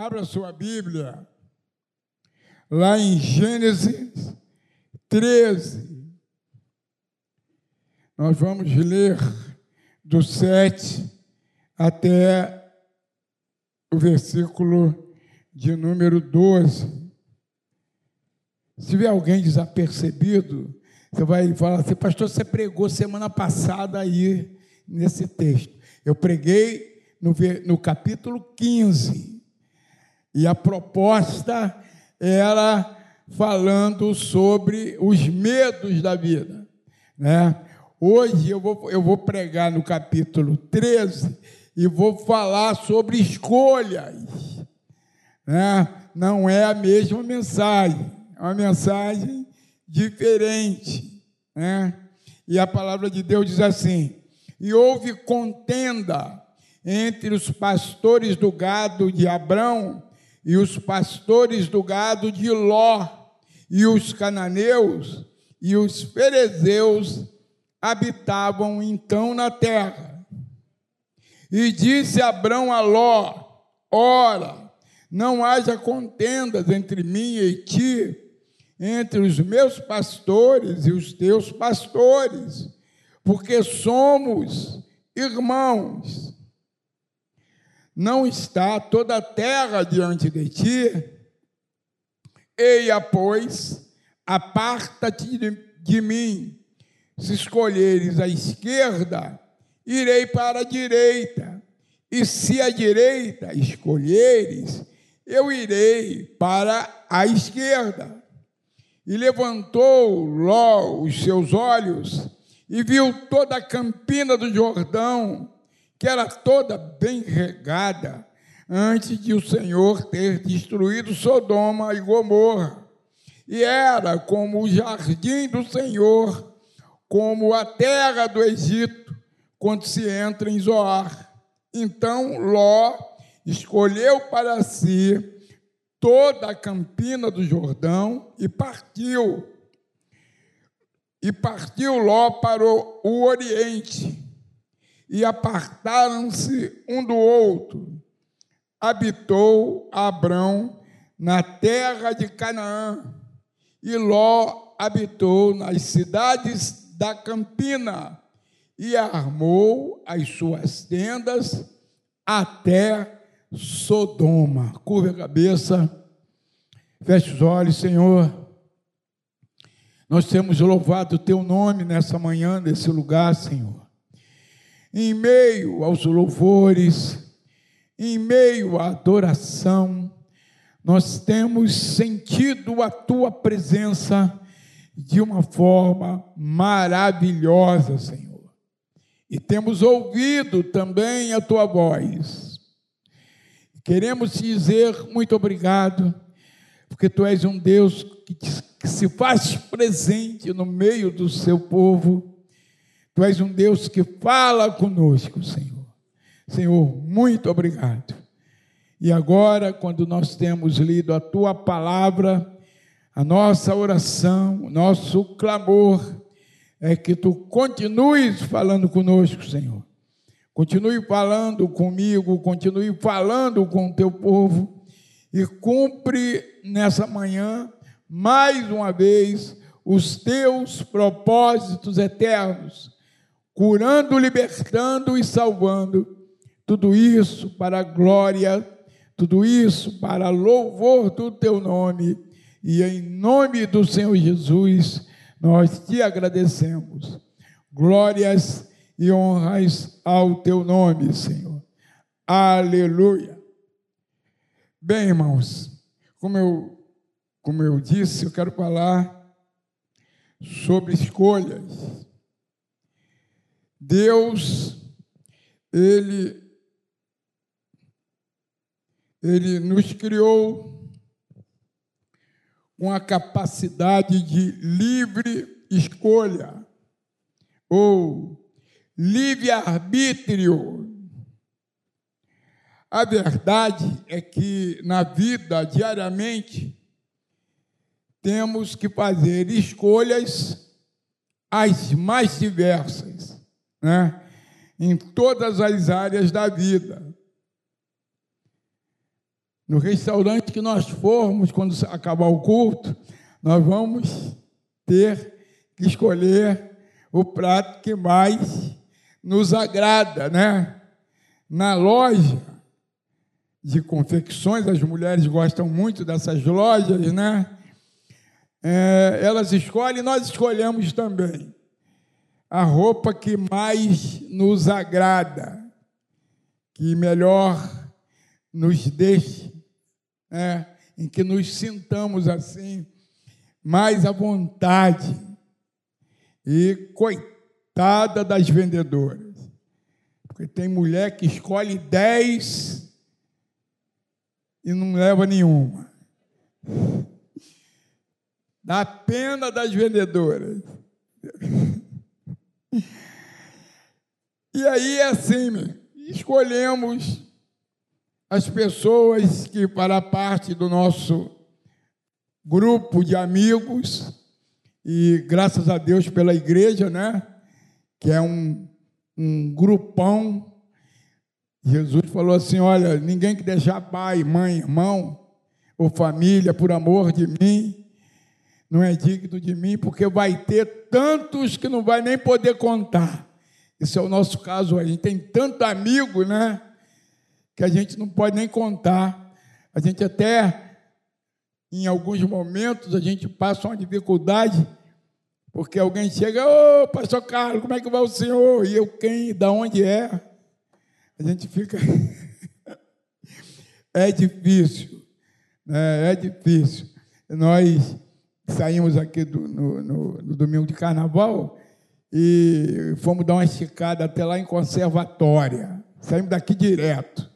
Abra sua Bíblia, lá em Gênesis 13. Nós vamos ler do 7 até o versículo de número 12. Se tiver alguém desapercebido, você vai falar assim, pastor, você pregou semana passada aí nesse texto. Eu preguei no, no capítulo 15. E a proposta era falando sobre os medos da vida. Né? Hoje eu vou, eu vou pregar no capítulo 13 e vou falar sobre escolhas. Né? Não é a mesma mensagem, é uma mensagem diferente. Né? E a palavra de Deus diz assim: E houve contenda entre os pastores do gado de Abrão e os pastores do gado de Ló, e os cananeus e os ferezeus habitavam então na terra. E disse Abrão a Ló: Ora, não haja contendas entre mim e ti, entre os meus pastores e os teus pastores, porque somos irmãos. Não está toda a terra diante de ti? Eia, pois, aparta-te de, de mim. Se escolheres a esquerda, irei para a direita. E se a direita escolheres, eu irei para a esquerda. E levantou Ló os seus olhos e viu toda a campina do Jordão que era toda bem regada, antes de o Senhor ter destruído Sodoma e Gomorra. E era como o jardim do Senhor, como a terra do Egito, quando se entra em Zoar. Então Ló escolheu para si toda a campina do Jordão e partiu. E partiu Ló para o, Oriente e apartaram-se um do outro. Habitou Abrão na terra de Canaã, e Ló habitou nas cidades da campina, e armou as suas tendas até Sodoma. Curva a cabeça, feche os olhos, Senhor. Nós temos louvado o teu nome nessa manhã, nesse lugar, Senhor em meio aos louvores, em meio à adoração, nós temos sentido a tua presença de uma forma maravilhosa, Senhor. E temos ouvido também a tua voz. Queremos te dizer muito obrigado, porque tu és um Deus que, que se faz presente no meio do seu povo Tu és um Deus que fala conosco, Senhor. Senhor, muito obrigado. E agora, quando nós temos lido a tua palavra, a nossa oração, o nosso clamor é que tu continues falando conosco, Senhor. Continue falando comigo, continue falando com o teu povo e cumpre nessa manhã, mais uma vez, os teus propósitos eternos curando, libertando e salvando. Tudo isso para a glória, tudo isso para louvor do teu nome. E em nome do Senhor Jesus, nós te agradecemos. Glórias e honras ao teu nome, Senhor. Aleluia. Bem, irmãos, como eu, como eu disse, eu quero falar sobre escolhas. Deus, Ele, Ele nos criou com a capacidade de livre escolha, ou livre-arbítrio. A verdade é que na vida, diariamente, temos que fazer escolhas as mais diversas né? em todas as áreas da vida. no restaurante que nós formos, quando acabar o culto, nós vamos ter que escolher o prato que mais nos agrada, né? Na loja de confecções, as mulheres gostam muito dessas lojas, né? É, elas escolhem, nós escolhemos também a roupa que mais nos agrada, que melhor nos deixe, né? em que nos sintamos assim, mais à vontade. E coitada das vendedoras, porque tem mulher que escolhe dez e não leva nenhuma. Dá pena das vendedoras. E aí é assim, escolhemos as pessoas que para parte do nosso grupo de amigos e graças a Deus pela igreja, né? Que é um, um grupão. Jesus falou assim: olha, ninguém que deixar pai, mãe, irmão ou família por amor de mim não é digno de mim, porque vai ter tantos que não vai nem poder contar. Esse é o nosso caso. A gente tem tanto amigo, né? Que a gente não pode nem contar. A gente até, em alguns momentos, a gente passa uma dificuldade, porque alguém chega, ô, oh, pastor Carlos, como é que vai o senhor? E eu, quem, da onde é? A gente fica. é difícil, né? é difícil. Nós saímos aqui do, no, no, no domingo de carnaval e fomos dar uma esticada até lá em Conservatória. Saímos daqui direto.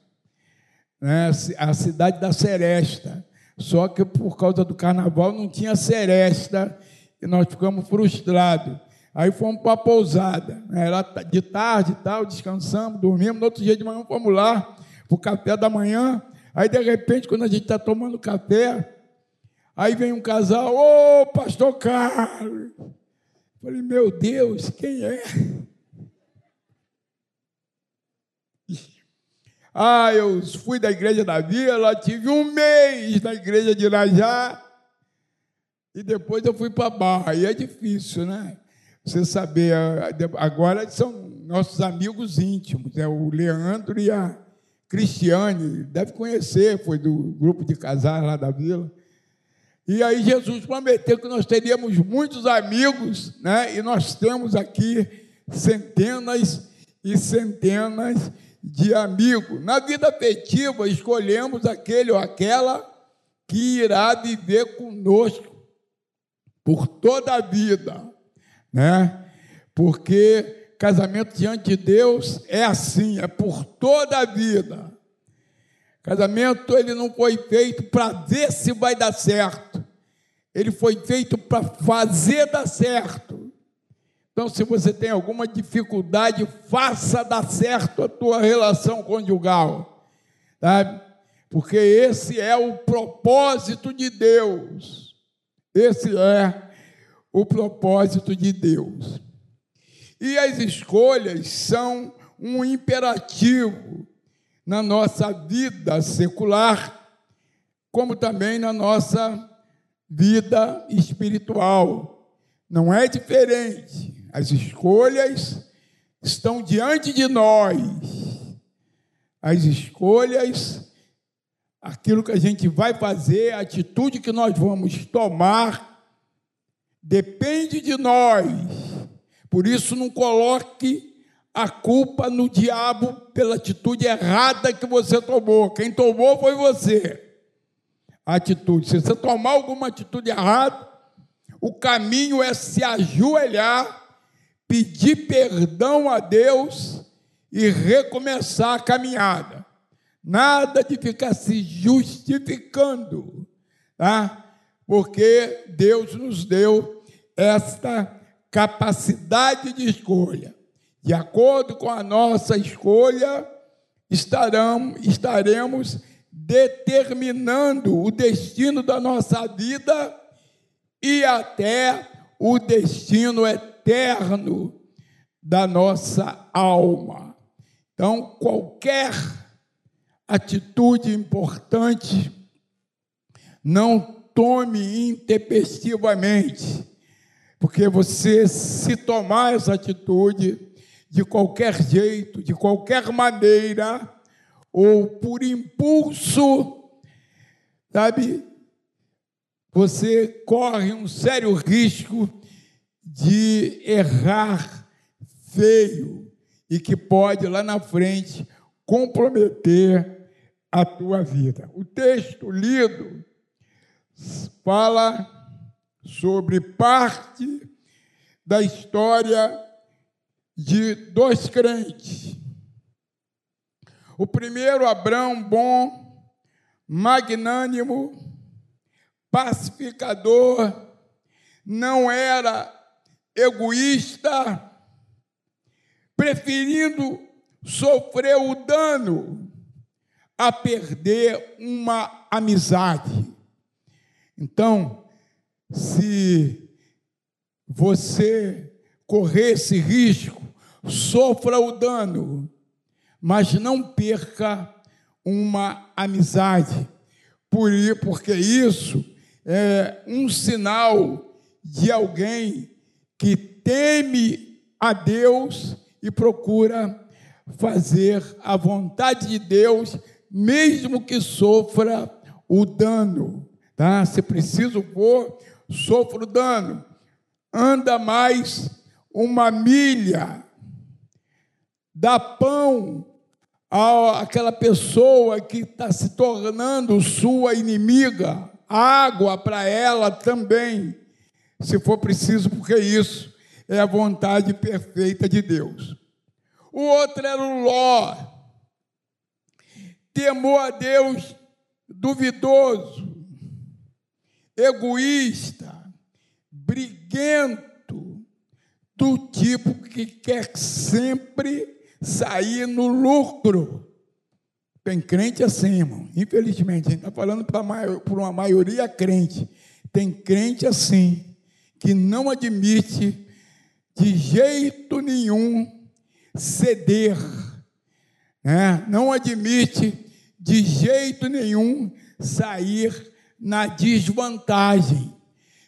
Né? A cidade da Seresta. Só que por causa do carnaval não tinha Seresta e nós ficamos frustrados. Aí fomos para a pousada. Né? Era de tarde tal, descansamos, dormimos. No outro dia de manhã fomos lá para o café da manhã. Aí, de repente, quando a gente está tomando café, aí vem um casal, ô, pastor Carlos. Falei, meu Deus, quem é? Ah, eu fui da igreja da vila, tive um mês na igreja de Irajá, e depois eu fui para Barra. E é difícil, né? Você saber. Agora são nossos amigos íntimos, é o Leandro e a Cristiane, deve conhecer, foi do grupo de casais lá da vila. E aí Jesus prometeu que nós teríamos muitos amigos, né? E nós temos aqui centenas e centenas de amigos. Na vida afetiva, escolhemos aquele ou aquela que irá viver conosco por toda a vida, né? Porque casamento diante de Deus é assim, é por toda a vida. Casamento ele não foi feito para ver se vai dar certo. Ele foi feito para fazer dar certo. Então, se você tem alguma dificuldade, faça dar certo a tua relação conjugal, sabe? Porque esse é o propósito de Deus. Esse é o propósito de Deus. E as escolhas são um imperativo na nossa vida secular, como também na nossa vida espiritual. Não é diferente. As escolhas estão diante de nós. As escolhas, aquilo que a gente vai fazer, a atitude que nós vamos tomar, depende de nós. Por isso, não coloque a culpa no diabo pela atitude errada que você tomou. Quem tomou foi você. A atitude. Se você tomar alguma atitude errada, o caminho é se ajoelhar, pedir perdão a Deus e recomeçar a caminhada. Nada de ficar se justificando, tá? Porque Deus nos deu esta capacidade de escolha. De acordo com a nossa escolha, estarão, estaremos determinando o destino da nossa vida e até o destino eterno da nossa alma. Então, qualquer atitude importante, não tome intempestivamente, porque você, se tomar essa atitude, de qualquer jeito, de qualquer maneira, ou por impulso, sabe, você corre um sério risco de errar feio e que pode lá na frente comprometer a tua vida. O texto lido fala sobre parte da história de dois crentes. O primeiro, Abraão, bom, magnânimo, pacificador, não era egoísta, preferindo sofrer o dano a perder uma amizade. Então, se você correr esse risco, sofra o dano, mas não perca uma amizade. Por, porque isso é um sinal de alguém que teme a Deus e procura fazer a vontade de Deus, mesmo que sofra o dano. Tá? Se preciso for, sofra o dano. Anda mais uma milha, dá pão àquela pessoa que está se tornando sua inimiga, água para ela também, se for preciso, porque isso é a vontade perfeita de Deus. O outro era o Ló, temor a Deus duvidoso, egoísta, briguento, do tipo que quer sempre sair no lucro. Tem crente assim, irmão. Infelizmente, a gente está falando por uma maioria crente. Tem crente assim, que não admite de jeito nenhum ceder, né? não admite de jeito nenhum sair na desvantagem,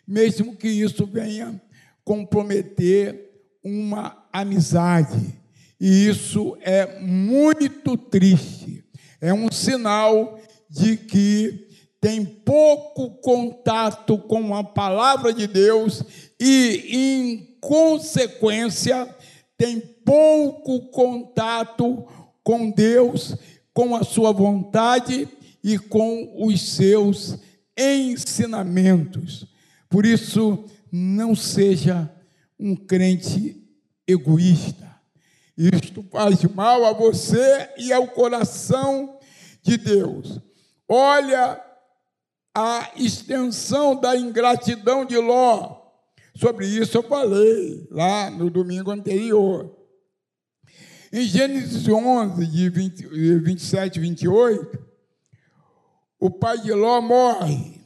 mesmo que isso venha comprometer uma amizade. E isso é muito triste. É um sinal de que tem pouco contato com a palavra de Deus e, em consequência, tem pouco contato com Deus, com a sua vontade e com os seus ensinamentos. Por isso, não seja um crente egoísta. Isto faz mal a você e ao coração de Deus. Olha a extensão da ingratidão de Ló. Sobre isso eu falei lá no domingo anterior. Em Gênesis 11, de 20, 27 e 28, o pai de Ló morre.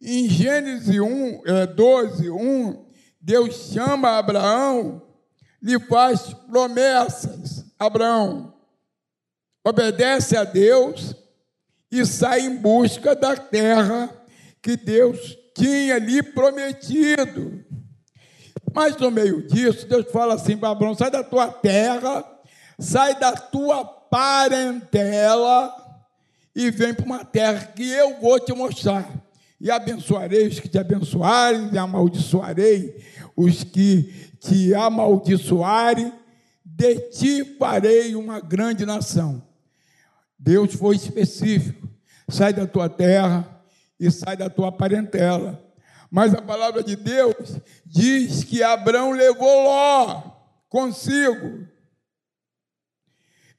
Em Gênesis 1, 12, 1, Deus chama Abraão, lhe faz promessas. Abraão obedece a Deus e sai em busca da terra que Deus tinha lhe prometido. Mas no meio disso, Deus fala assim para Abraão: sai da tua terra, sai da tua parentela e vem para uma terra que eu vou te mostrar e abençoarei os que te abençoarem, e amaldiçoarei os que te amaldiçoarem, de ti farei uma grande nação. Deus foi específico: sai da tua terra e sai da tua parentela. Mas a palavra de Deus diz que Abraão levou Ló consigo.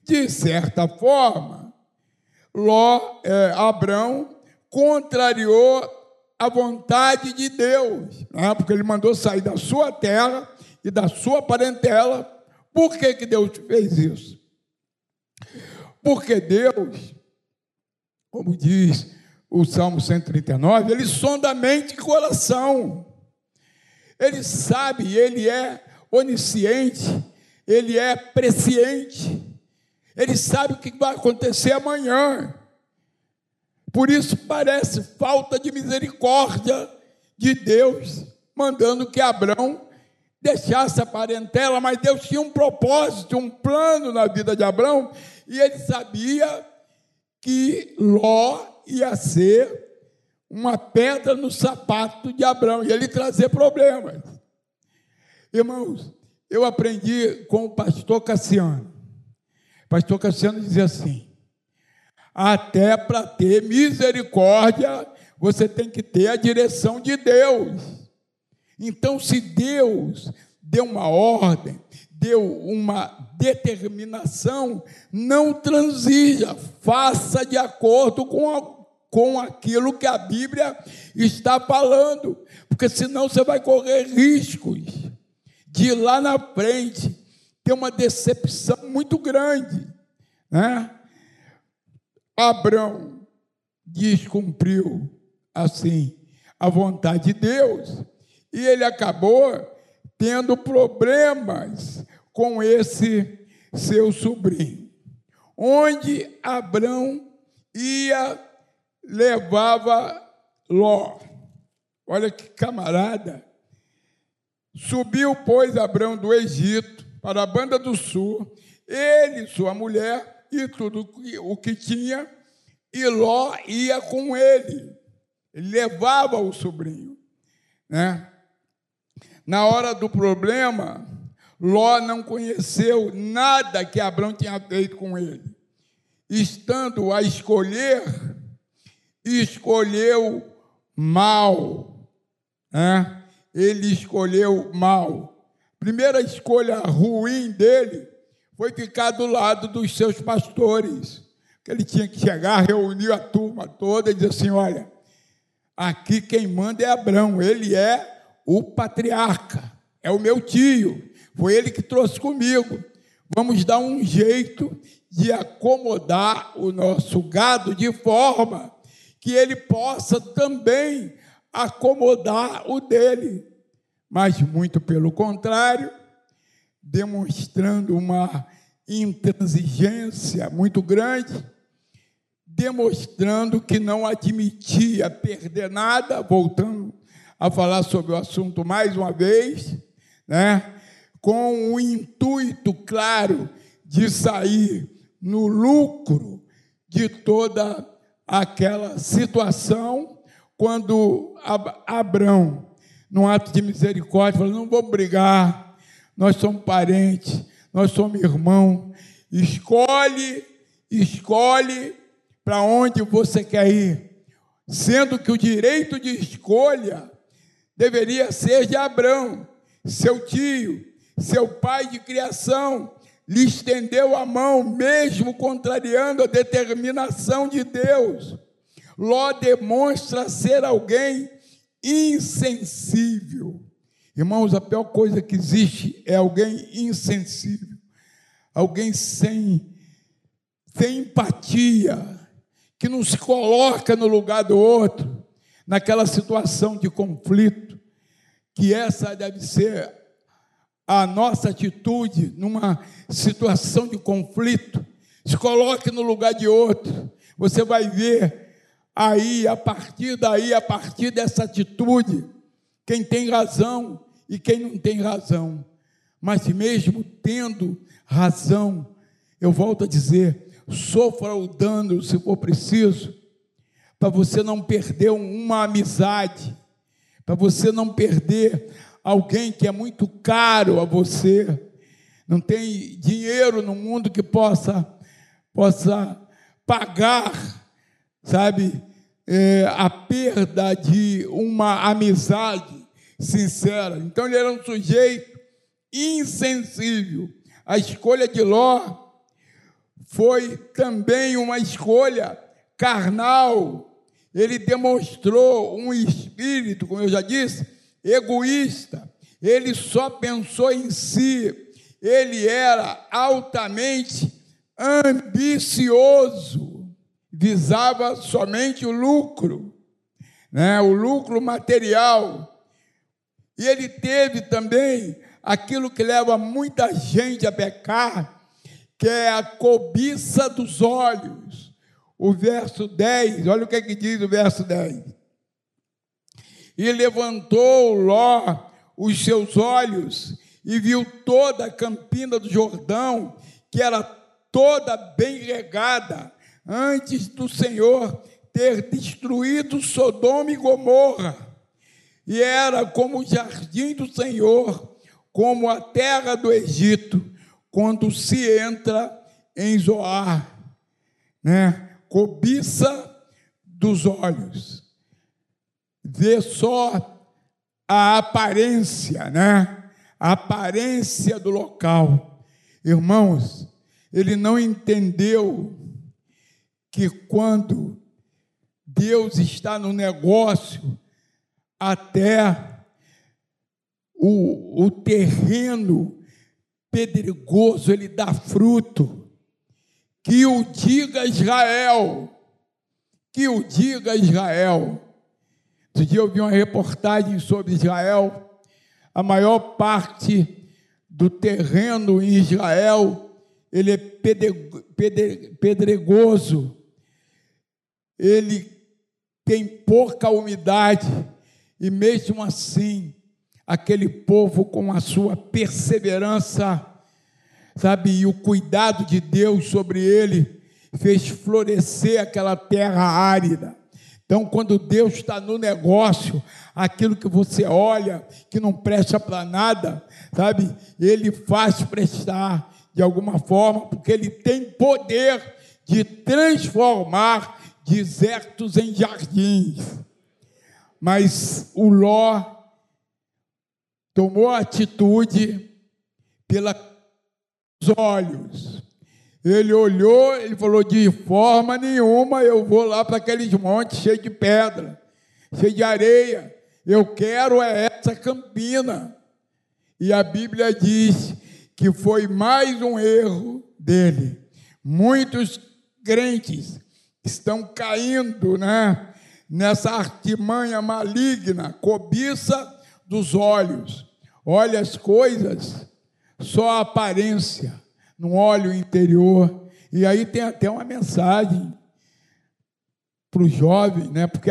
De certa forma, Ló, é, Abraão contrariou a vontade de Deus, né? porque ele mandou sair da sua terra e da sua parentela. Por que, que Deus fez isso? Porque Deus, como diz o Salmo 139, ele sonda mente e coração. Ele sabe, ele é onisciente, ele é presciente. Ele sabe o que vai acontecer amanhã. Por isso parece falta de misericórdia de Deus, mandando que Abraão deixasse a parentela, mas Deus tinha um propósito, um plano na vida de Abraão, e ele sabia que Ló ia ser uma pedra no sapato de Abraão, e ele trazer problemas. Irmãos, eu aprendi com o pastor Cassiano. O pastor Cassiano dizia assim: até para ter misericórdia, você tem que ter a direção de Deus. Então, se Deus deu uma ordem, deu uma determinação, não transija, faça de acordo com, a, com aquilo que a Bíblia está falando, porque senão você vai correr riscos de lá na frente ter uma decepção muito grande. Né? Abraão descumpriu assim a vontade de Deus e ele acabou tendo problemas com esse seu sobrinho. Onde Abraão ia, levava Ló. Olha que camarada. Subiu, pois, Abraão do Egito para a banda do sul, ele, sua mulher e tudo o que tinha, e Ló ia com ele. Ele levava o sobrinho. Né? Na hora do problema, Ló não conheceu nada que Abraão tinha feito com ele. Estando a escolher, escolheu mal. Né? ele escolheu mal. Primeira escolha ruim dele foi ficar do lado dos seus pastores. Que ele tinha que chegar, reunir a turma toda e dizer assim: olha, aqui quem manda é Abraão, ele é o patriarca, é o meu tio, foi ele que trouxe comigo. Vamos dar um jeito de acomodar o nosso gado de forma que ele possa também acomodar o dele, mas muito pelo contrário, demonstrando uma intransigência muito grande, demonstrando que não admitia perder nada, voltando a falar sobre o assunto mais uma vez, né? com o intuito claro de sair no lucro de toda aquela situação quando Abraão, num ato de misericórdia, falou: não vou brigar, nós somos parentes, nós somos irmãos, escolhe, escolhe para onde você quer ir, sendo que o direito de escolha deveria ser de Abraão, seu tio, seu pai de criação, lhe estendeu a mão, mesmo contrariando a determinação de Deus. Ló demonstra ser alguém insensível. Irmãos, a pior coisa que existe é alguém insensível, alguém sem, sem empatia, que não se coloca no lugar do outro, naquela situação de conflito, que essa deve ser a nossa atitude numa situação de conflito. Se coloque no lugar de outro, você vai ver Aí, a partir daí, a partir dessa atitude, quem tem razão e quem não tem razão. Mas mesmo tendo razão, eu volto a dizer, sofra o dano se for preciso, para você não perder uma amizade, para você não perder alguém que é muito caro a você. Não tem dinheiro no mundo que possa possa pagar sabe, é, a perda de uma amizade sincera. Então ele era um sujeito insensível. A escolha de Ló foi também uma escolha carnal. Ele demonstrou um espírito, como eu já disse, egoísta. Ele só pensou em si. Ele era altamente ambicioso visava somente o lucro, né, o lucro material. E ele teve também aquilo que leva muita gente a pecar, que é a cobiça dos olhos. O verso 10, olha o que, é que diz o verso 10. E levantou Ló os seus olhos e viu toda a campina do Jordão, que era toda bem regada, antes do Senhor ter destruído Sodoma e Gomorra. E era como o jardim do Senhor, como a terra do Egito, quando se entra em Zoar, né? Cobiça dos olhos. Vê só a aparência, né? A aparência do local. Irmãos, ele não entendeu que quando Deus está no negócio, até o, o terreno pedregoso ele dá fruto. Que o diga Israel, que o diga Israel. Outro dia eu vi uma reportagem sobre Israel. A maior parte do terreno em Israel ele é pedregoso, ele tem pouca umidade, e mesmo assim, aquele povo, com a sua perseverança, sabe, e o cuidado de Deus sobre ele, fez florescer aquela terra árida. Então, quando Deus está no negócio, aquilo que você olha, que não presta para nada, sabe, Ele faz prestar de alguma forma, porque Ele tem poder de transformar desertos em jardins. Mas o Ló tomou atitude pelos olhos. Ele olhou, ele falou: de forma nenhuma eu vou lá para aqueles montes cheios de pedra, cheios de areia. Eu quero é essa campina. E a Bíblia diz que foi mais um erro dele. Muitos crentes estão caindo, né? Nessa artimanha maligna, cobiça dos olhos. Olha as coisas, só a aparência, não olha o interior. E aí tem até uma mensagem para os jovens, né? Porque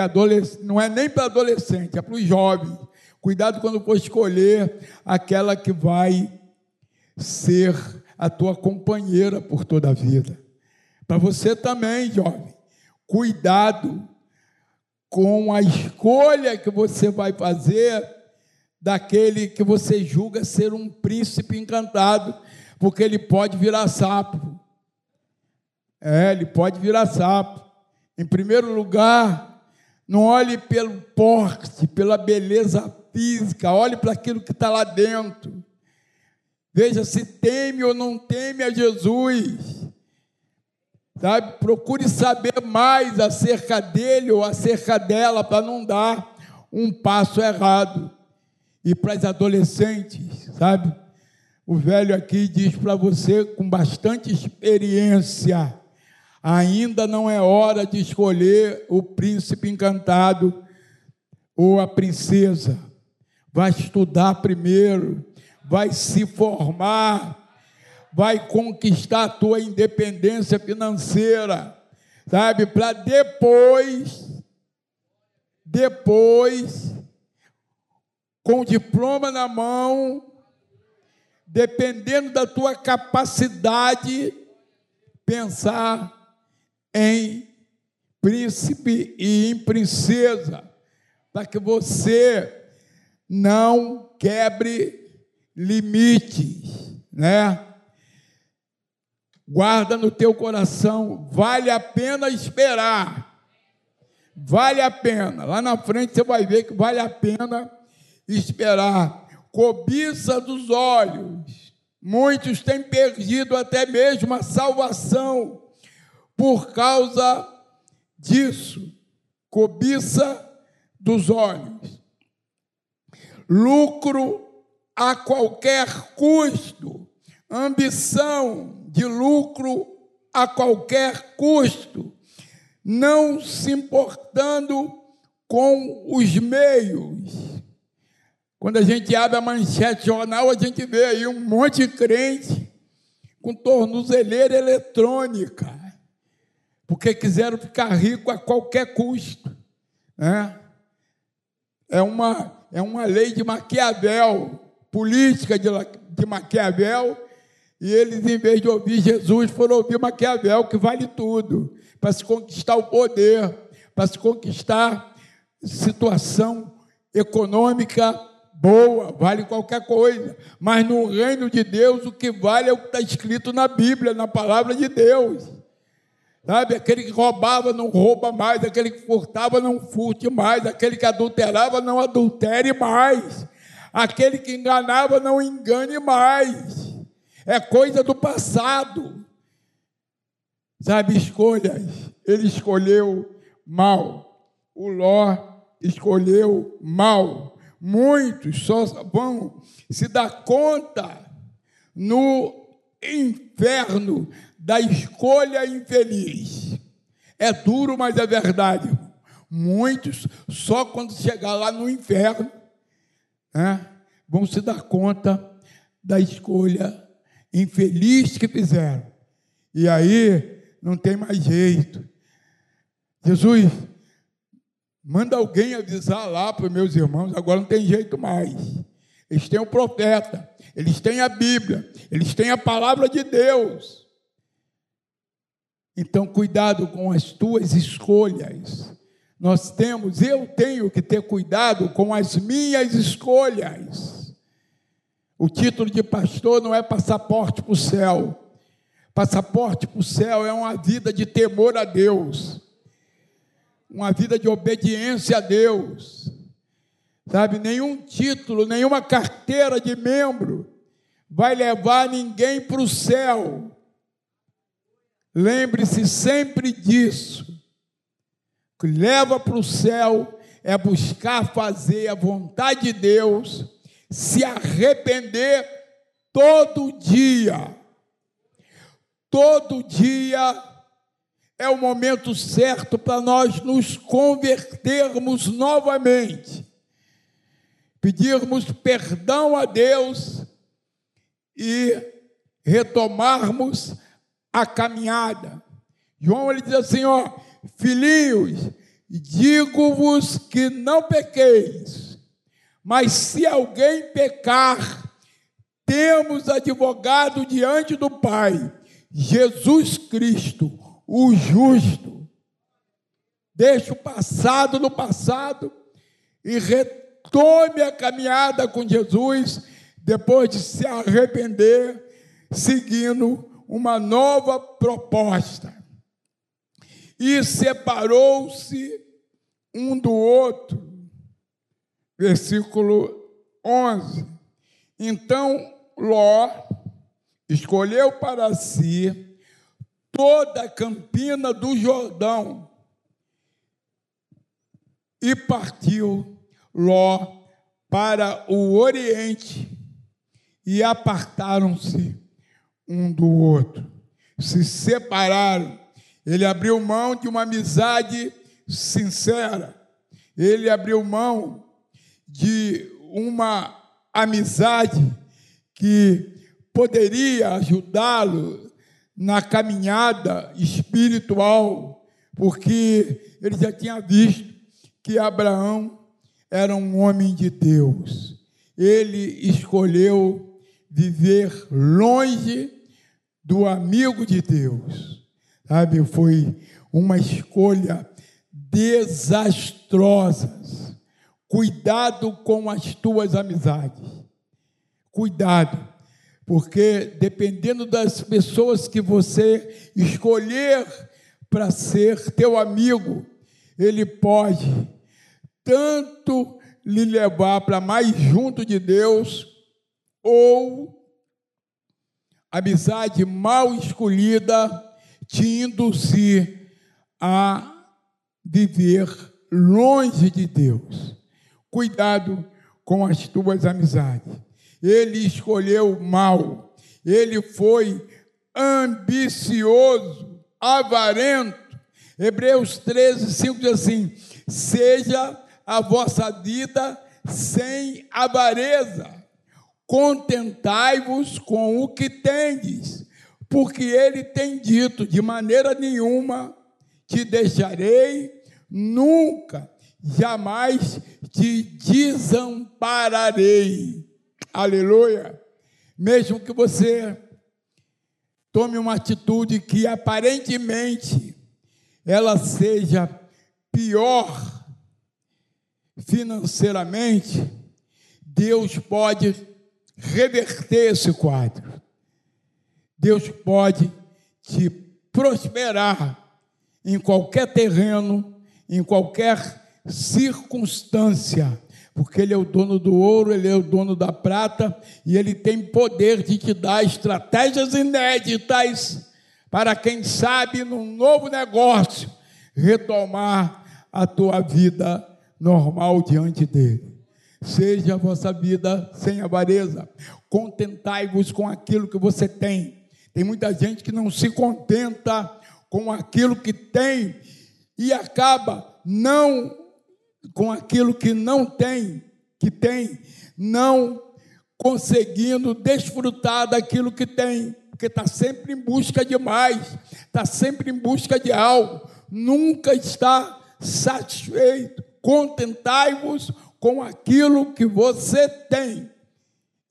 não é nem para adolescente, é para os jovens. Cuidado quando for escolher aquela que vai ser a tua companheira por toda a vida. Para você também, jovem, cuidado com a escolha que você vai fazer daquele que você julga ser um príncipe encantado, porque ele pode virar sapo. É, ele pode virar sapo. Em primeiro lugar, não olhe pelo porte, pela beleza física, olhe para aquilo que está lá dentro. Veja se teme ou não teme a Jesus. Sabe? Procure saber mais acerca dele ou acerca dela para não dar um passo errado. E para as adolescentes, sabe? O velho aqui diz para você com bastante experiência: ainda não é hora de escolher o príncipe encantado ou a princesa. Vai estudar primeiro, vai se formar, vai conquistar a tua independência financeira, sabe? Para depois, depois, com o diploma na mão, dependendo da tua capacidade, pensar em príncipe e em princesa, para que você não quebre limites, né? Guarda no teu coração, vale a pena esperar. Vale a pena. Lá na frente você vai ver que vale a pena esperar. Cobiça dos olhos. Muitos têm perdido até mesmo a salvação por causa disso. Cobiça dos olhos. Lucro a qualquer custo, ambição de lucro a qualquer custo, não se importando com os meios. Quando a gente abre a manchete jornal, a gente vê aí um monte de crente com tornozeleira eletrônica, porque quiseram ficar rico a qualquer custo. Né? É, uma, é uma lei de Maquiavel, política de, de Maquiavel, e eles, em vez de ouvir Jesus, foram ouvir Maquiavel, que vale tudo, para se conquistar o poder, para se conquistar situação econômica boa, vale qualquer coisa. Mas no reino de Deus, o que vale é o que está escrito na Bíblia, na palavra de Deus. Sabe, aquele que roubava não rouba mais, aquele que furtava não furte mais, aquele que adulterava não adultere mais, aquele que enganava não engane mais. É coisa do passado. Sabe, escolhas. Ele escolheu mal. O Ló escolheu mal muitos só vão se dar conta no inferno da escolha infeliz. É duro, mas é verdade. Muitos, só quando chegar lá no inferno, né, vão se dar conta da escolha infeliz que fizeram. E aí não tem mais jeito. Jesus Manda alguém avisar lá para os meus irmãos, agora não tem jeito mais. Eles têm o profeta, eles têm a Bíblia, eles têm a palavra de Deus. Então, cuidado com as tuas escolhas. Nós temos, eu tenho que ter cuidado com as minhas escolhas. O título de pastor não é passaporte para o céu. Passaporte para o céu é uma vida de temor a Deus uma vida de obediência a Deus. Sabe, nenhum título, nenhuma carteira de membro vai levar ninguém para o céu. Lembre-se sempre disso. O que leva para o céu é buscar fazer a vontade de Deus, se arrepender todo dia. Todo dia é o momento certo para nós nos convertermos novamente, pedirmos perdão a Deus e retomarmos a caminhada. João ele diz assim, ó, filhinhos, digo-vos que não pequeis, mas se alguém pecar, temos advogado diante do Pai, Jesus Cristo, o justo. Deixe o passado no passado e retome a caminhada com Jesus depois de se arrepender, seguindo uma nova proposta. E separou-se um do outro. Versículo 11. Então Ló escolheu para si toda a campina do Jordão. E partiu Ló para o oriente e apartaram-se um do outro. Se separaram. Ele abriu mão de uma amizade sincera. Ele abriu mão de uma amizade que poderia ajudá-lo na caminhada espiritual, porque ele já tinha visto que Abraão era um homem de Deus. Ele escolheu viver longe do amigo de Deus. Sabe, foi uma escolha desastrosa. Cuidado com as tuas amizades. Cuidado porque dependendo das pessoas que você escolher para ser teu amigo, ele pode tanto lhe levar para mais junto de Deus, ou amizade mal escolhida te induzir a viver longe de Deus. Cuidado com as tuas amizades ele escolheu mal, ele foi ambicioso, avarento. Hebreus 13, 5 diz assim: seja a vossa vida sem avareza, contentai-vos com o que tendes, porque ele tem dito: de maneira nenhuma te deixarei, nunca, jamais te desampararei. Aleluia. Mesmo que você tome uma atitude que aparentemente ela seja pior financeiramente, Deus pode reverter esse quadro. Deus pode te prosperar em qualquer terreno, em qualquer circunstância, porque Ele é o dono do ouro, Ele é o dono da prata e Ele tem poder de te dar estratégias inéditas para, quem sabe, num novo negócio, retomar a tua vida normal diante dele. Seja a vossa vida sem avareza, contentai-vos com aquilo que você tem. Tem muita gente que não se contenta com aquilo que tem e acaba não com aquilo que não tem, que tem, não conseguindo desfrutar daquilo que tem, porque está sempre em busca de mais, está sempre em busca de algo, nunca está satisfeito. Contentai-vos com aquilo que você tem,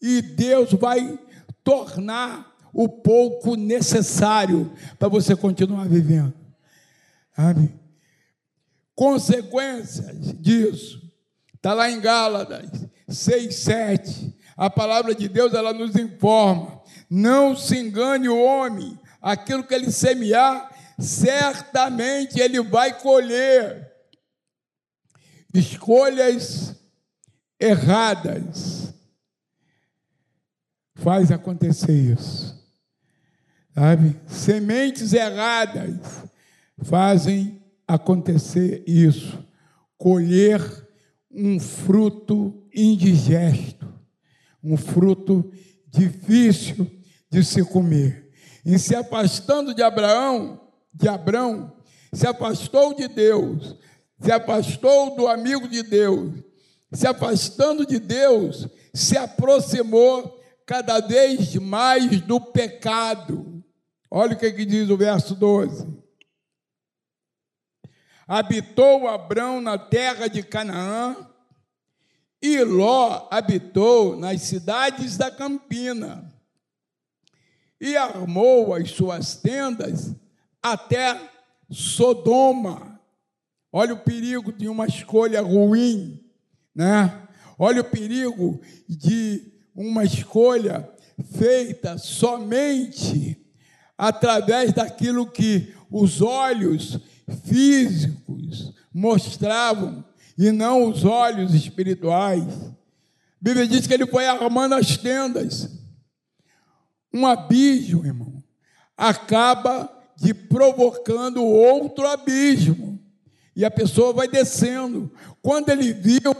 e Deus vai tornar o pouco necessário para você continuar vivendo. Amém consequências disso. Está lá em Gálatas 6, 7. A palavra de Deus ela nos informa: não se engane o homem, aquilo que ele semear, certamente ele vai colher. Escolhas erradas faz acontecer isso. Sabe? Sementes erradas fazem acontecer isso, colher um fruto indigesto, um fruto difícil de se comer. E se afastando de Abraão, de Abraão, se afastou de Deus, se afastou do amigo de Deus, se afastando de Deus, se aproximou cada vez mais do pecado. Olha o que, que diz o verso 12 habitou Abrão na terra de Canaã, e Ló habitou nas cidades da campina, e armou as suas tendas até Sodoma. Olha o perigo de uma escolha ruim, né? Olha o perigo de uma escolha feita somente através daquilo que os olhos físicos mostravam e não os olhos espirituais. A Bíblia diz que ele foi armando as tendas. Um abismo, irmão, acaba de provocando outro abismo. E a pessoa vai descendo. Quando ele viu,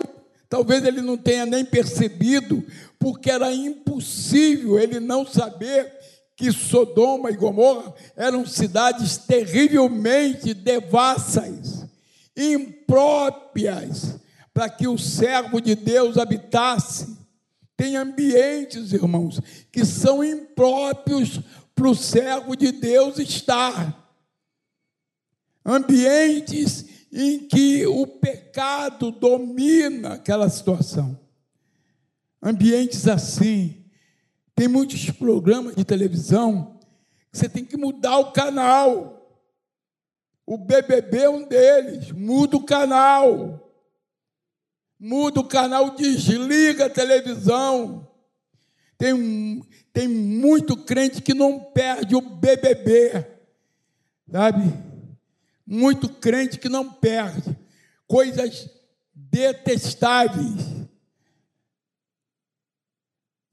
talvez ele não tenha nem percebido, porque era impossível ele não saber que Sodoma e Gomorra eram cidades terrivelmente devassas, impróprias para que o servo de Deus habitasse. Tem ambientes, irmãos, que são impróprios para o servo de Deus estar. Ambientes em que o pecado domina aquela situação. Ambientes assim tem muitos programas de televisão que você tem que mudar o canal. O BBB é um deles. Muda o canal. Muda o canal, desliga a televisão. Tem, tem muito crente que não perde o BBB. Sabe? Muito crente que não perde. Coisas detestáveis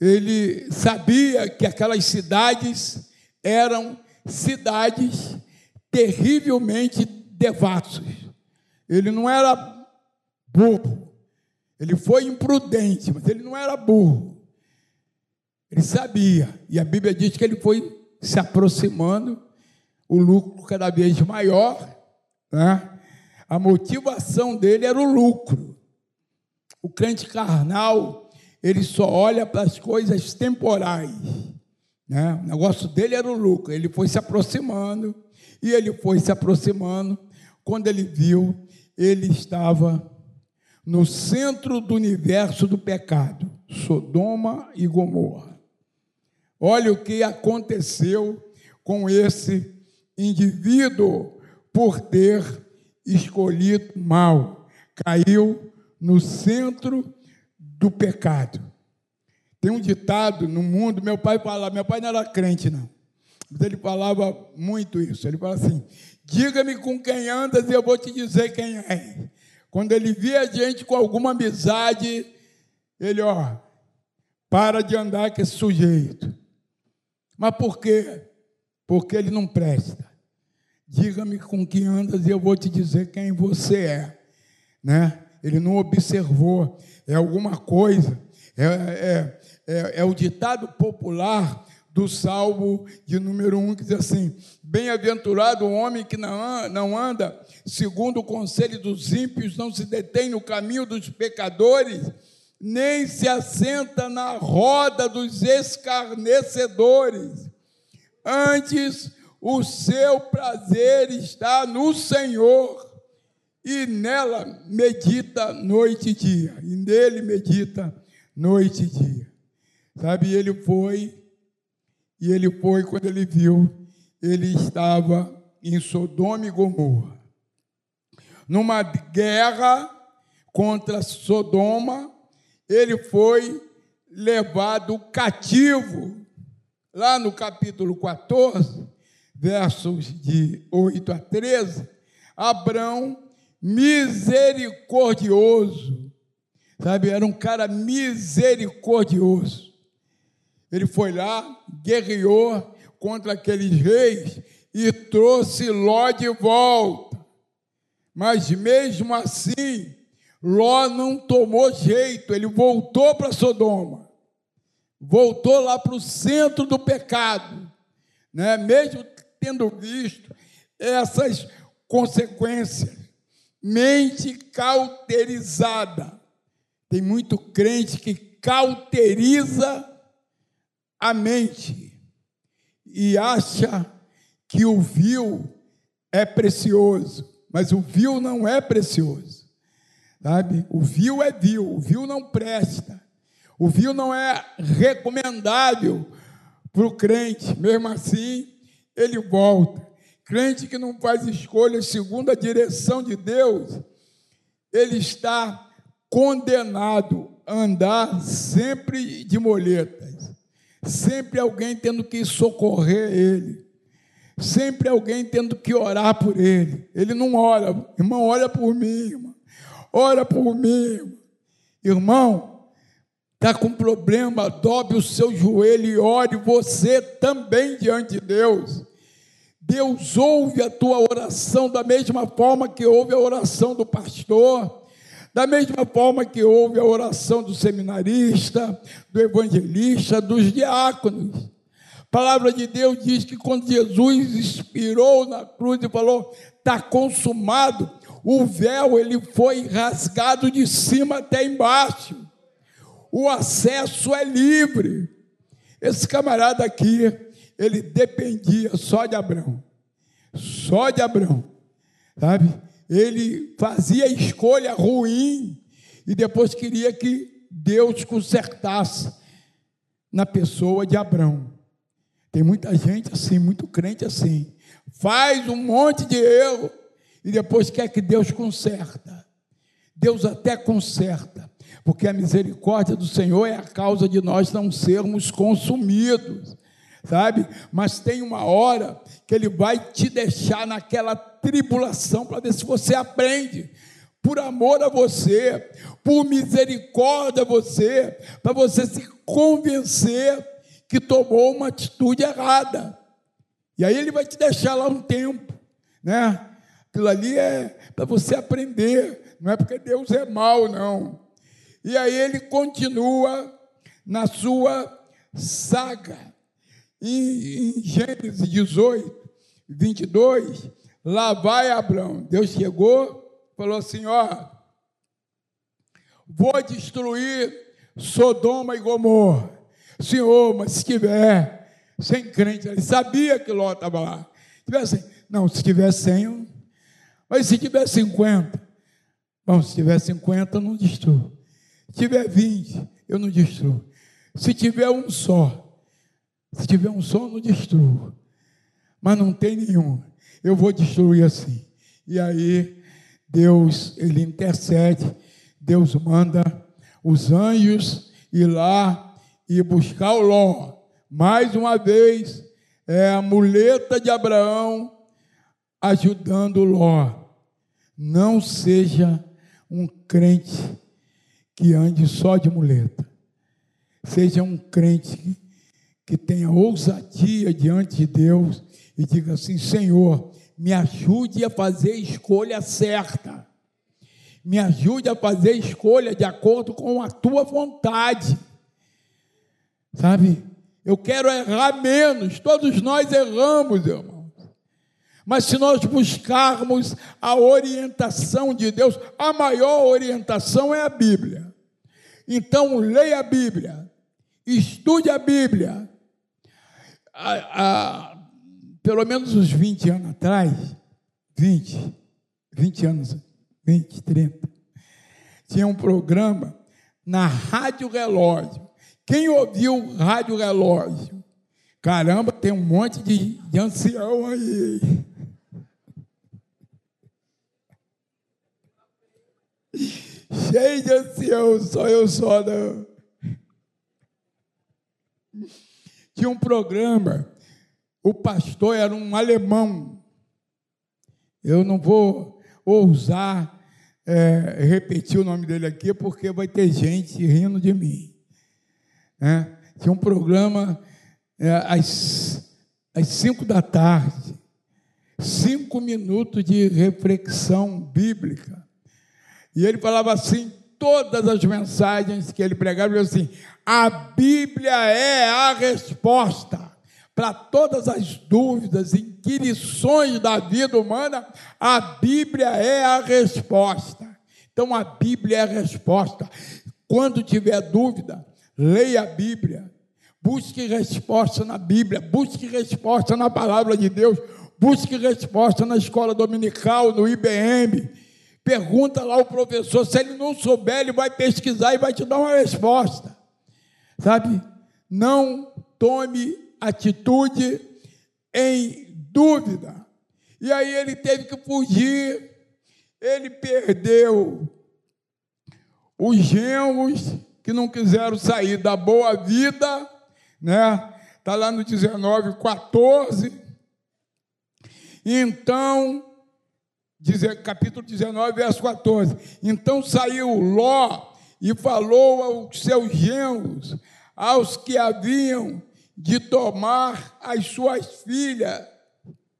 ele sabia que aquelas cidades eram cidades terrivelmente devassos. Ele não era burro. Ele foi imprudente, mas ele não era burro. Ele sabia, e a Bíblia diz que ele foi se aproximando, o lucro cada vez maior, né? a motivação dele era o lucro. O crente carnal, ele só olha para as coisas temporais. Né? O negócio dele era o lucro. Ele foi se aproximando, e ele foi se aproximando. Quando ele viu, ele estava no centro do universo do pecado, Sodoma e Gomorra. Olha o que aconteceu com esse indivíduo por ter escolhido mal. Caiu no centro do pecado. Tem um ditado no mundo, meu pai falava, meu pai não era crente, não. Mas ele falava muito isso. Ele fala assim: diga-me com quem andas e eu vou te dizer quem é. Quando ele via gente com alguma amizade, ele, ó, para de andar com esse sujeito. Mas por quê? Porque ele não presta. Diga-me com quem andas e eu vou te dizer quem você é. Né? Ele não observou. É alguma coisa. É, é, é, é o ditado popular do Salmo de número 1, que diz assim: Bem-aventurado o homem que não anda segundo o conselho dos ímpios, não se detém no caminho dos pecadores, nem se assenta na roda dos escarnecedores. Antes, o seu prazer está no Senhor, e nela medita noite e dia, e nele medita noite e dia. Sabe, ele foi, e ele foi quando ele viu, ele estava em Sodoma e Gomorra, numa guerra contra Sodoma, ele foi levado cativo, lá no capítulo 14, versos de 8 a 13, Abraão, misericordioso, sabe, era um cara misericordioso. Ele foi lá, guerreou contra aqueles reis e trouxe Ló de volta. Mas mesmo assim, Ló não tomou jeito, ele voltou para Sodoma, voltou lá para o centro do pecado, né? mesmo tendo visto essas consequências. Mente cauterizada. Tem muito crente que cauteriza a mente e acha que o vil é precioso, mas o vil não é precioso, sabe? O vil é vil, o vil não presta, o vil não é recomendável para o crente, mesmo assim, ele volta. Crente que não faz escolhas segundo a direção de Deus, ele está condenado a andar sempre de moletas sempre alguém tendo que socorrer ele, sempre alguém tendo que orar por ele. Ele não ora, irmão, ora por mim, irmão. ora por mim. Irmão está com problema, dobre o seu joelho e ore você também diante de Deus. Deus ouve a tua oração da mesma forma que ouve a oração do pastor. Da mesma forma que houve a oração do seminarista, do evangelista, dos diáconos. A palavra de Deus diz que quando Jesus expirou na cruz e falou, está consumado, o véu ele foi rasgado de cima até embaixo. O acesso é livre. Esse camarada aqui, ele dependia só de Abraão. Só de Abraão. Sabe? ele fazia escolha ruim e depois queria que Deus consertasse na pessoa de Abraão. Tem muita gente assim, muito crente assim, faz um monte de erro e depois quer que Deus conserta. Deus até conserta, porque a misericórdia do Senhor é a causa de nós não sermos consumidos sabe? Mas tem uma hora que ele vai te deixar naquela tribulação para ver se você aprende. Por amor a você, por misericórdia a você, para você se convencer que tomou uma atitude errada. E aí ele vai te deixar lá um tempo, né? Aquilo ali é para você aprender, não é porque Deus é mau, não. E aí ele continua na sua saga. Em, Gênesis 18, 22, lá vai Abraão. Deus chegou, falou assim: Ó, vou destruir Sodoma e Gomorra. Senhor, mas se tiver sem crente. Ele sabia que Ló estava lá. Se tivesse, não, se tiver 100, mas se tiver 50, bom, se tiver 50, eu não destruo. Se tiver 20, eu não destruo. Se tiver um só, se tiver um eu não destruo. Mas não tem nenhum. Eu vou destruir assim. E aí, Deus, ele intercede, Deus manda os anjos ir lá e buscar o Ló. Mais uma vez, é a muleta de Abraão ajudando Ló. Não seja um crente que ande só de muleta. Seja um crente que, tenha ousadia diante de Deus e diga assim: Senhor, me ajude a fazer escolha certa. Me ajude a fazer escolha de acordo com a tua vontade. Sabe? Eu quero errar menos. Todos nós erramos, irmão. Mas se nós buscarmos a orientação de Deus, a maior orientação é a Bíblia. Então, leia a Bíblia, estude a Bíblia. Há, pelo menos uns 20 anos atrás, 20, 20 anos, 20, 30, tinha um programa na Rádio Relógio. Quem ouviu Rádio Relógio? Caramba, tem um monte de, de ancião aí. Cheio de ancião, só eu só não. Tinha um programa, o pastor era um alemão. Eu não vou ousar é, repetir o nome dele aqui, porque vai ter gente rindo de mim. É, tinha um programa é, às, às cinco da tarde, cinco minutos de reflexão bíblica. E ele falava assim, todas as mensagens que ele pregava, ele assim, a Bíblia é a resposta para todas as dúvidas, inquirições da vida humana, a Bíblia é a resposta. Então a Bíblia é a resposta. Quando tiver dúvida, leia a Bíblia. Busque resposta na Bíblia, busque resposta na palavra de Deus, busque resposta na escola dominical, no IBM Pergunta lá o professor, se ele não souber, ele vai pesquisar e vai te dar uma resposta. Sabe? Não tome atitude em dúvida. E aí ele teve que fugir, ele perdeu os genros que não quiseram sair da boa vida, né? Está lá no 19, 14. Então, capítulo 19, verso 14. Então saiu Ló e falou aos seus genros, aos que haviam de tomar as suas filhas,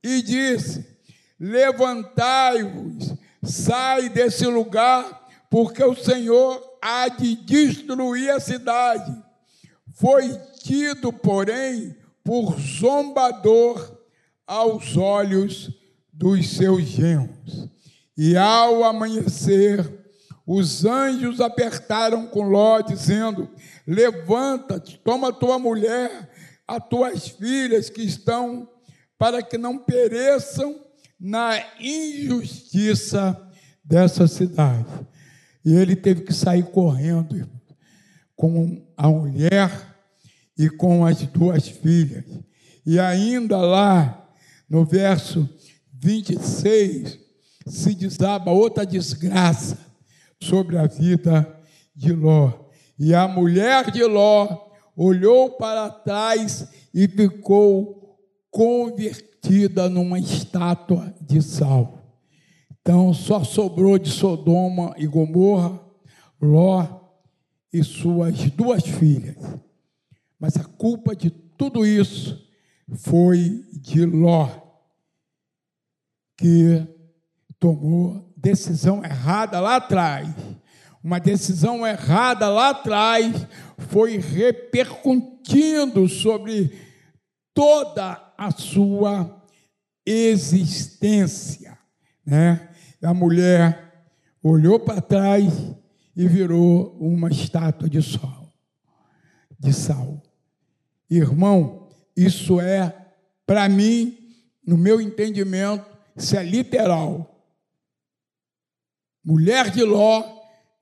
e disse: Levantai-vos, sai desse lugar, porque o Senhor há de destruir a cidade. Foi tido, porém, por zombador aos olhos dos seus genros. E ao amanhecer, os anjos apertaram com Ló, dizendo: Levanta-te, toma tua mulher, as tuas filhas que estão, para que não pereçam na injustiça dessa cidade. E ele teve que sair correndo com a mulher e com as duas filhas. E ainda lá, no verso 26, se desaba outra desgraça sobre a vida de Ló. E a mulher de Ló olhou para trás e ficou convertida numa estátua de sal. Então só sobrou de Sodoma e Gomorra Ló e suas duas filhas. Mas a culpa de tudo isso foi de Ló que tomou decisão errada lá atrás. Uma decisão errada lá atrás foi repercutindo sobre toda a sua existência, né? A mulher olhou para trás e virou uma estátua de sol, de sal. Irmão, Isso é, para mim, no meu entendimento, isso é literal. Mulher de Ló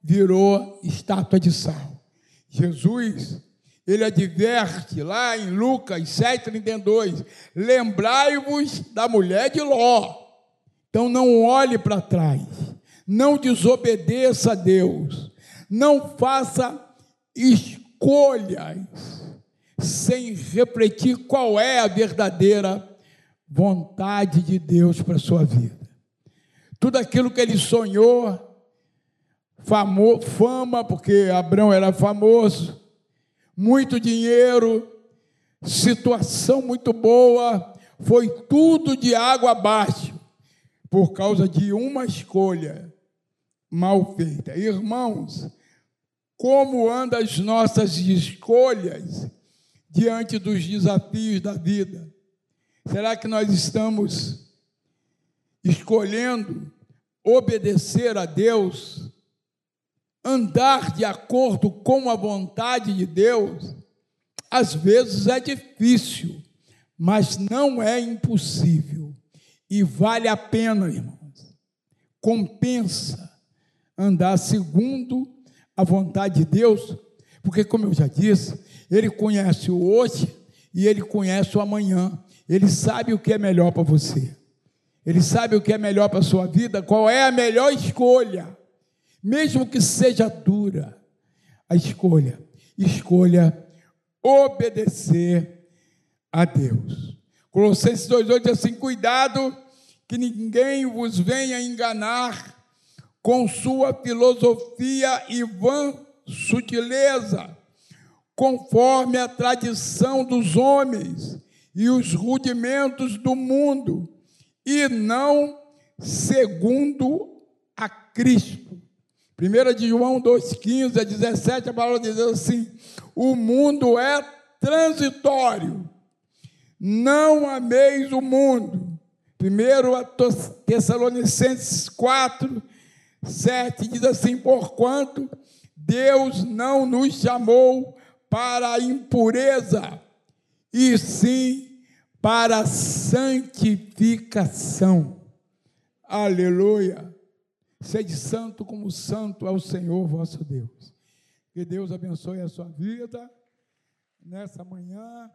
virou estátua de sal. Jesus, ele adverte lá em Lucas 7,32: lembrai-vos da mulher de Ló. Então não olhe para trás, não desobedeça a Deus, não faça escolhas sem refletir qual é a verdadeira vontade de Deus para a sua vida. Tudo aquilo que ele sonhou, famo, fama, porque Abraão era famoso, muito dinheiro, situação muito boa, foi tudo de água abaixo, por causa de uma escolha mal feita. Irmãos, como andam as nossas escolhas diante dos desafios da vida? Será que nós estamos escolhendo obedecer a Deus, andar de acordo com a vontade de Deus? Às vezes é difícil, mas não é impossível. E vale a pena, irmãos. Compensa andar segundo a vontade de Deus, porque, como eu já disse, Ele conhece o hoje e Ele conhece o amanhã. Ele sabe o que é melhor para você. Ele sabe o que é melhor para a sua vida, qual é a melhor escolha, mesmo que seja dura a escolha. Escolha obedecer a Deus. Colossenses 2,8 diz assim: Cuidado que ninguém vos venha enganar com sua filosofia e vã sutileza, conforme a tradição dos homens e os rudimentos do mundo, e não segundo a Cristo. 1 de João 2,15 a 17, a palavra diz assim: o mundo é transitório, não ameis o mundo. Primeiro Tessalonicenses 4, 7 diz assim: Porquanto Deus não nos chamou para a impureza, e sim para a santificação. Aleluia. Sede santo como santo é o Senhor vosso Deus. Que Deus abençoe a sua vida nessa manhã.